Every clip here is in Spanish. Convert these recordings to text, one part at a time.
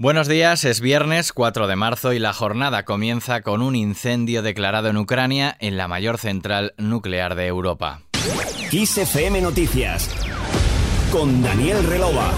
Buenos días, es viernes 4 de marzo y la jornada comienza con un incendio declarado en Ucrania en la mayor central nuclear de Europa. XFM Noticias con Daniel Relova.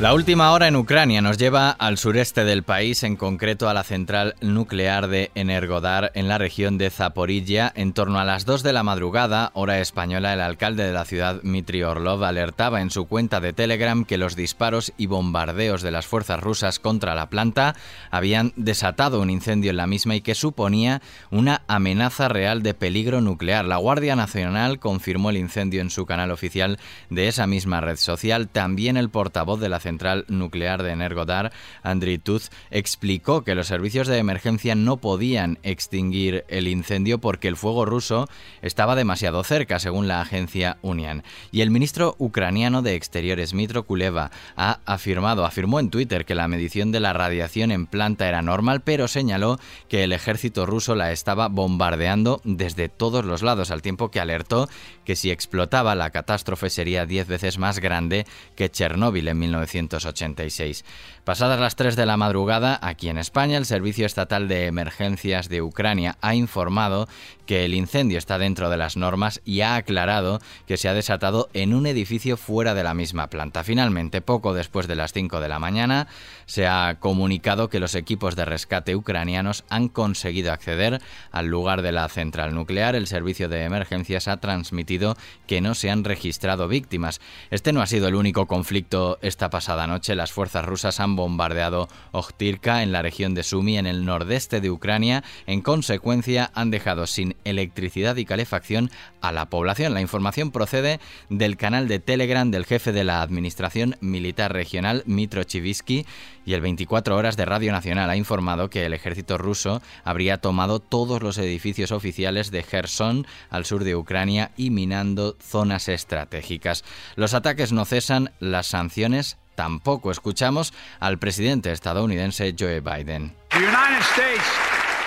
La última hora en Ucrania nos lleva al sureste del país, en concreto a la central nuclear de Energodar en la región de Zaporilla. En torno a las 2 de la madrugada, hora española, el alcalde de la ciudad, Mitri Orlov, alertaba en su cuenta de Telegram que los disparos y bombardeos de las fuerzas rusas contra la planta habían desatado un incendio en la misma y que suponía una amenaza real de peligro nuclear. La Guardia Nacional confirmó el incendio en su canal oficial de esa misma red social. También el portavoz de la central nuclear de Energodar, Andriy Tuz, explicó que los servicios de emergencia no podían extinguir el incendio porque el fuego ruso estaba demasiado cerca, según la agencia Union. Y el ministro ucraniano de Exteriores, Mitro Kuleva, ha afirmado, afirmó en Twitter que la medición de la radiación en planta era normal, pero señaló que el ejército ruso la estaba bombardeando desde todos los lados, al tiempo que alertó que si explotaba la catástrofe sería diez veces más grande que Chernóbil en 19 1986. Pasadas las 3 de la madrugada, aquí en España, el Servicio Estatal de Emergencias de Ucrania ha informado que el incendio está dentro de las normas y ha aclarado que se ha desatado en un edificio fuera de la misma planta. Finalmente, poco después de las 5 de la mañana, se ha comunicado que los equipos de rescate ucranianos han conseguido acceder al lugar de la central nuclear. El servicio de emergencias ha transmitido que no se han registrado víctimas. Este no ha sido el único conflicto esta pasada noche. Las fuerzas rusas han bombardeado Ojtirka en la región de Sumi, en el nordeste de Ucrania. En consecuencia, han dejado sin electricidad y calefacción a la población. La información procede del canal de Telegram del jefe de la Administración Militar Regional, Mitro Chivisky, y el 24 Horas de Radio Nacional ha informado que el ejército ruso habría tomado todos los edificios oficiales de Kherson al sur de Ucrania y minando zonas estratégicas. Los ataques no cesan, las sanciones tampoco. Escuchamos al presidente estadounidense Joe Biden.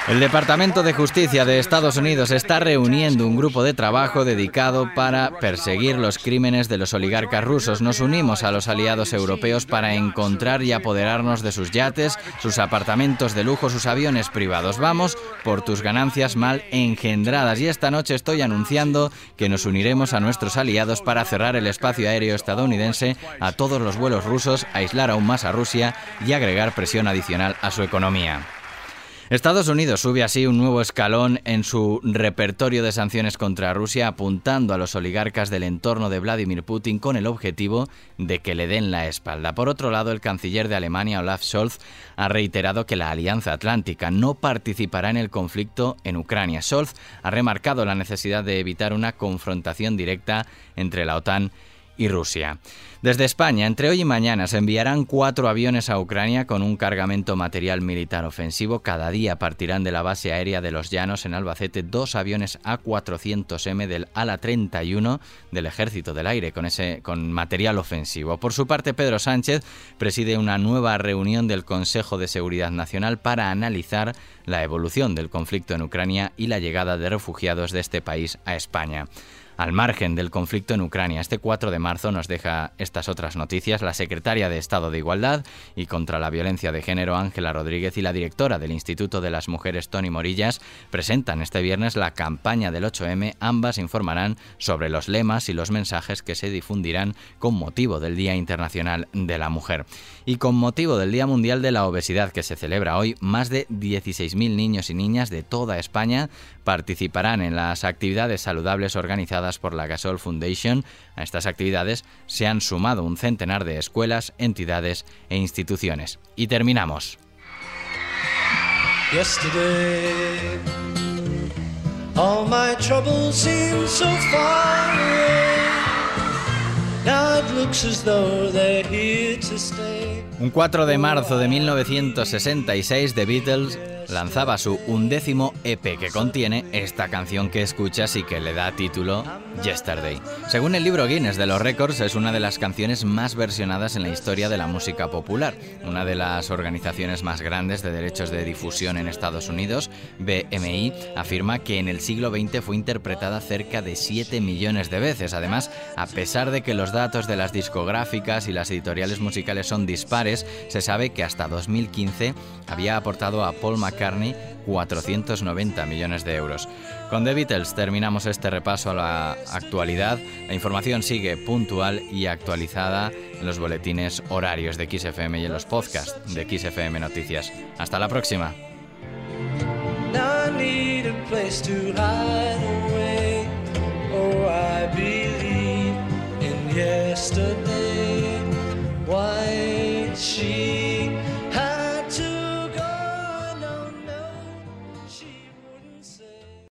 El Departamento de Justicia de Estados Unidos está reuniendo un grupo de trabajo dedicado para perseguir los crímenes de los oligarcas rusos. Nos unimos a los aliados europeos para encontrar y apoderarnos de sus yates, sus apartamentos de lujo, sus aviones privados. Vamos por tus ganancias mal engendradas y esta noche estoy anunciando que nos uniremos a nuestros aliados para cerrar el espacio aéreo estadounidense a todos los vuelos rusos, aislar aún más a Rusia y agregar presión adicional a su economía. Estados Unidos sube así un nuevo escalón en su repertorio de sanciones contra Rusia, apuntando a los oligarcas del entorno de Vladimir Putin con el objetivo de que le den la espalda. Por otro lado, el canciller de Alemania, Olaf Scholz, ha reiterado que la Alianza Atlántica no participará en el conflicto en Ucrania. Scholz ha remarcado la necesidad de evitar una confrontación directa entre la OTAN y Rusia. Desde España, entre hoy y mañana se enviarán cuatro aviones a Ucrania con un cargamento material militar ofensivo. Cada día partirán de la base aérea de los Llanos en Albacete dos aviones A400M del ALA 31 del Ejército del Aire con, ese, con material ofensivo. Por su parte, Pedro Sánchez preside una nueva reunión del Consejo de Seguridad Nacional para analizar la evolución del conflicto en Ucrania y la llegada de refugiados de este país a España al margen del conflicto en Ucrania. Este 4 de marzo nos deja estas otras noticias. La secretaria de Estado de Igualdad y contra la violencia de género, Ángela Rodríguez, y la directora del Instituto de las Mujeres, Tony Morillas, presentan este viernes la campaña del 8M. Ambas informarán sobre los lemas y los mensajes que se difundirán con motivo del Día Internacional de la Mujer. Y con motivo del Día Mundial de la Obesidad que se celebra hoy, más de 16.000 niños y niñas de toda España participarán en las actividades saludables organizadas por la Gasol Foundation. A estas actividades se han sumado un centenar de escuelas, entidades e instituciones. Y terminamos. Un 4 de marzo de 1966, The Beatles lanzaba su undécimo EP que contiene esta canción que escuchas y que le da título Yesterday. Según el libro Guinness de los Records, es una de las canciones más versionadas en la historia de la música popular. Una de las organizaciones más grandes de derechos de difusión en Estados Unidos, BMI, afirma que en el siglo XX fue interpretada cerca de 7 millones de veces. Además, a pesar de que los datos de las discográficas y las editoriales musicales son dispares, se sabe que hasta 2015 había aportado a Paul McCartney 490 millones de euros. Con The Beatles terminamos este repaso a la actualidad. La información sigue puntual y actualizada en los boletines horarios de XFM y en los podcasts de XFM Noticias. Hasta la próxima. yesterday. white she